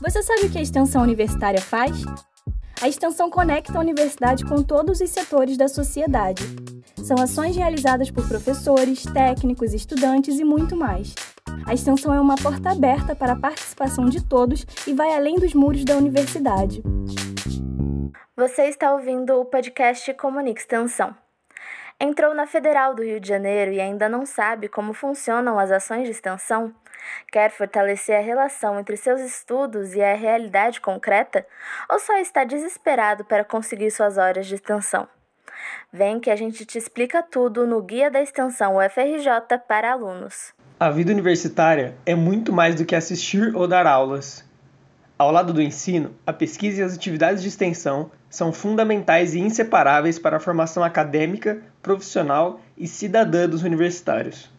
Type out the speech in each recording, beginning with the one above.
Você sabe o que a extensão universitária faz? A extensão conecta a universidade com todos os setores da sociedade. São ações realizadas por professores, técnicos, estudantes e muito mais. A extensão é uma porta aberta para a participação de todos e vai além dos muros da universidade. Você está ouvindo o podcast Comunica Extensão. Entrou na Federal do Rio de Janeiro e ainda não sabe como funcionam as ações de extensão? Quer fortalecer a relação entre seus estudos e a realidade concreta? Ou só está desesperado para conseguir suas horas de extensão? Vem que a gente te explica tudo no Guia da Extensão UFRJ para alunos. A vida universitária é muito mais do que assistir ou dar aulas. Ao lado do ensino, a pesquisa e as atividades de extensão são fundamentais e inseparáveis para a formação acadêmica, profissional e cidadã dos universitários.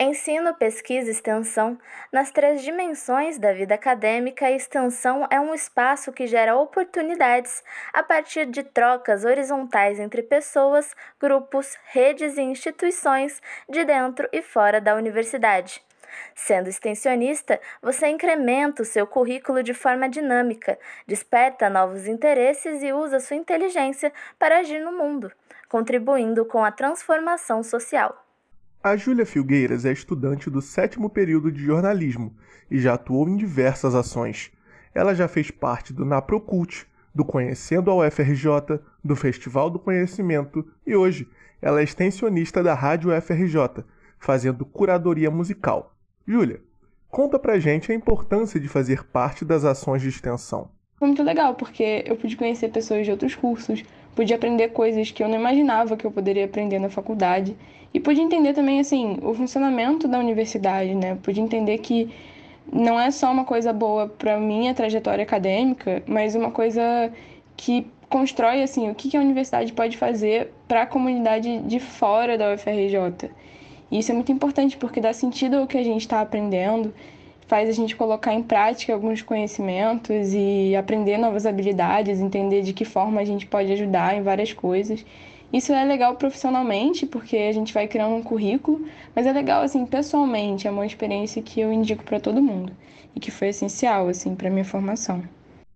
Ensino, pesquisa e extensão. Nas três dimensões da vida acadêmica, a extensão é um espaço que gera oportunidades a partir de trocas horizontais entre pessoas, grupos, redes e instituições de dentro e fora da universidade. Sendo extensionista, você incrementa o seu currículo de forma dinâmica, desperta novos interesses e usa sua inteligência para agir no mundo, contribuindo com a transformação social. A Júlia Filgueiras é estudante do sétimo período de jornalismo e já atuou em diversas ações. Ela já fez parte do Naprocult, do Conhecendo a UFRJ, do Festival do Conhecimento e hoje ela é extensionista da Rádio UFRJ, fazendo curadoria musical. Júlia, conta pra gente a importância de fazer parte das ações de extensão. Foi muito legal, porque eu pude conhecer pessoas de outros cursos, pude aprender coisas que eu não imaginava que eu poderia aprender na faculdade e pude entender também assim o funcionamento da universidade, né? Pude entender que não é só uma coisa boa para minha trajetória acadêmica, mas uma coisa que constrói assim o que a universidade pode fazer para a comunidade de fora da UFRJ. E isso é muito importante porque dá sentido ao que a gente está aprendendo, faz a gente colocar em prática alguns conhecimentos e aprender novas habilidades, entender de que forma a gente pode ajudar em várias coisas. Isso é legal profissionalmente, porque a gente vai criando um currículo, mas é legal assim pessoalmente, é uma experiência que eu indico para todo mundo e que foi essencial assim para minha formação.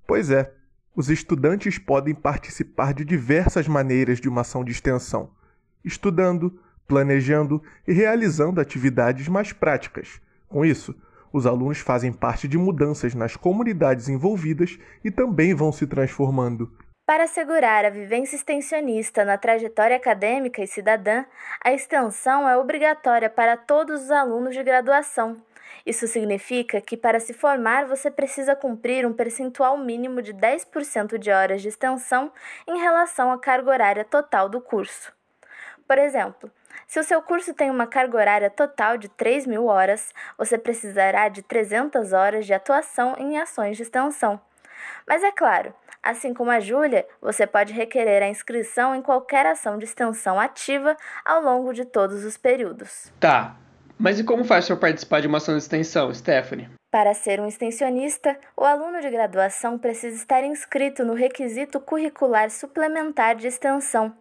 Pois é. Os estudantes podem participar de diversas maneiras de uma ação de extensão, estudando, planejando e realizando atividades mais práticas. Com isso, os alunos fazem parte de mudanças nas comunidades envolvidas e também vão se transformando. Para assegurar a vivência extensionista na trajetória acadêmica e cidadã, a extensão é obrigatória para todos os alunos de graduação. Isso significa que, para se formar, você precisa cumprir um percentual mínimo de 10% de horas de extensão em relação à carga horária total do curso. Por exemplo, se o seu curso tem uma carga horária total de 3 mil horas, você precisará de 300 horas de atuação em ações de extensão. Mas é claro, assim como a Júlia, você pode requerer a inscrição em qualquer ação de extensão ativa ao longo de todos os períodos. Tá, mas e como faz para participar de uma ação de extensão, Stephanie? Para ser um extensionista, o aluno de graduação precisa estar inscrito no requisito curricular suplementar de extensão,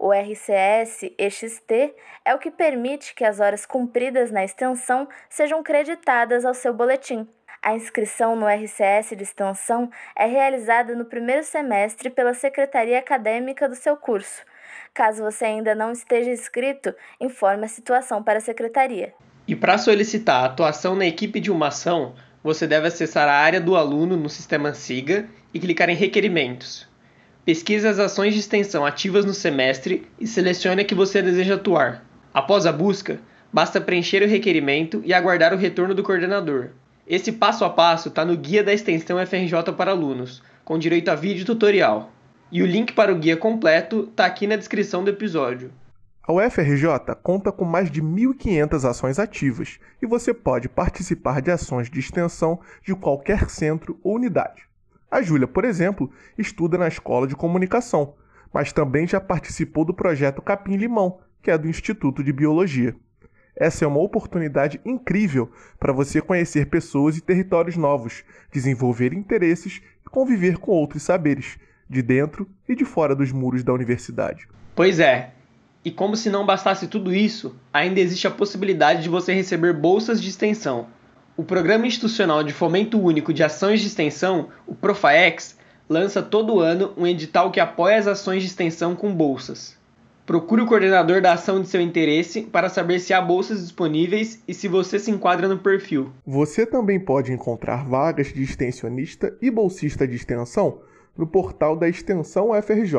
o RCS EXT é o que permite que as horas cumpridas na extensão sejam creditadas ao seu boletim. A inscrição no RCS de extensão é realizada no primeiro semestre pela secretaria acadêmica do seu curso. Caso você ainda não esteja inscrito, informe a situação para a secretaria. E para solicitar a atuação na equipe de uma ação, você deve acessar a área do aluno no sistema SIGA e clicar em Requerimentos. Pesquise as ações de extensão ativas no semestre e selecione a que você deseja atuar. Após a busca, basta preencher o requerimento e aguardar o retorno do coordenador. Esse passo a passo está no Guia da Extensão FRJ para alunos, com direito a vídeo tutorial. E o link para o guia completo está aqui na descrição do episódio. A UFRJ conta com mais de 1.500 ações ativas e você pode participar de ações de extensão de qualquer centro ou unidade. A Júlia, por exemplo, estuda na Escola de Comunicação, mas também já participou do projeto Capim Limão, que é do Instituto de Biologia. Essa é uma oportunidade incrível para você conhecer pessoas e territórios novos, desenvolver interesses e conviver com outros saberes, de dentro e de fora dos muros da universidade. Pois é. E como se não bastasse tudo isso, ainda existe a possibilidade de você receber bolsas de extensão. O Programa Institucional de Fomento Único de Ações de Extensão, o Profaex, lança todo ano um edital que apoia as ações de extensão com bolsas. Procure o coordenador da ação de seu interesse para saber se há bolsas disponíveis e se você se enquadra no perfil. Você também pode encontrar vagas de extensionista e bolsista de extensão no portal da Extensão UFRJ,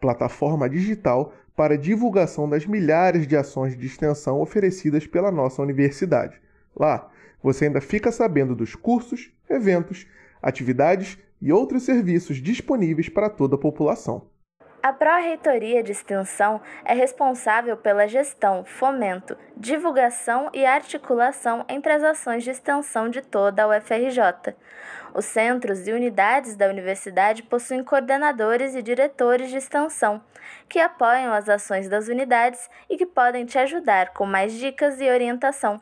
plataforma digital para divulgação das milhares de ações de extensão oferecidas pela nossa universidade. Lá, você ainda fica sabendo dos cursos, eventos, atividades e outros serviços disponíveis para toda a população. A Pró-Reitoria de Extensão é responsável pela gestão, fomento, divulgação e articulação entre as ações de extensão de toda a UFRJ. Os centros e unidades da universidade possuem coordenadores e diretores de extensão, que apoiam as ações das unidades e que podem te ajudar com mais dicas e orientação.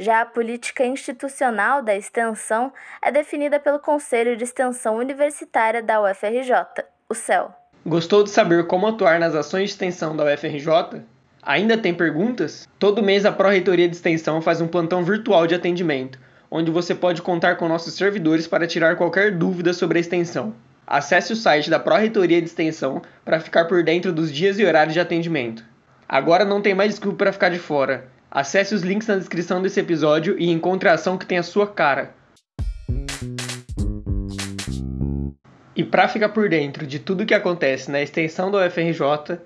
Já a política institucional da extensão é definida pelo Conselho de Extensão Universitária da UFRJ, o CEL. Gostou de saber como atuar nas ações de extensão da UFRJ? Ainda tem perguntas? Todo mês a Pró-Reitoria de Extensão faz um plantão virtual de atendimento, onde você pode contar com nossos servidores para tirar qualquer dúvida sobre a extensão. Acesse o site da Pró-Reitoria de Extensão para ficar por dentro dos dias e horários de atendimento. Agora não tem mais desculpa para ficar de fora. Acesse os links na descrição desse episódio e encontre a ação que tem a sua cara. E para ficar por dentro de tudo que acontece na extensão da UFRJ,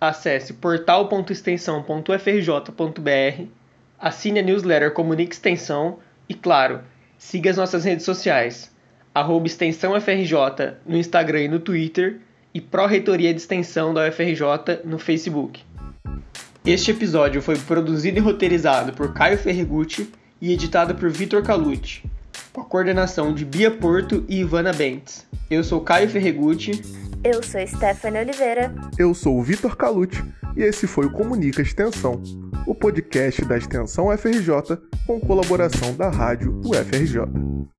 acesse portal.extensão.ufrj.br, assine a newsletter Comunique Extensão e, claro, siga as nossas redes sociais, arroba Extensão no Instagram e no Twitter e Pró-Reitoria de Extensão da UFRJ no Facebook. Este episódio foi produzido e roteirizado por Caio Ferrigucci e editado por Vitor Calucci com a coordenação de Bia Porto e Ivana Bentes. Eu sou Caio Ferregutti. Eu sou Stephanie Oliveira. Eu sou o Vitor Calucci e esse foi o Comunica Extensão, o podcast da Extensão UFRJ com colaboração da rádio UFRJ.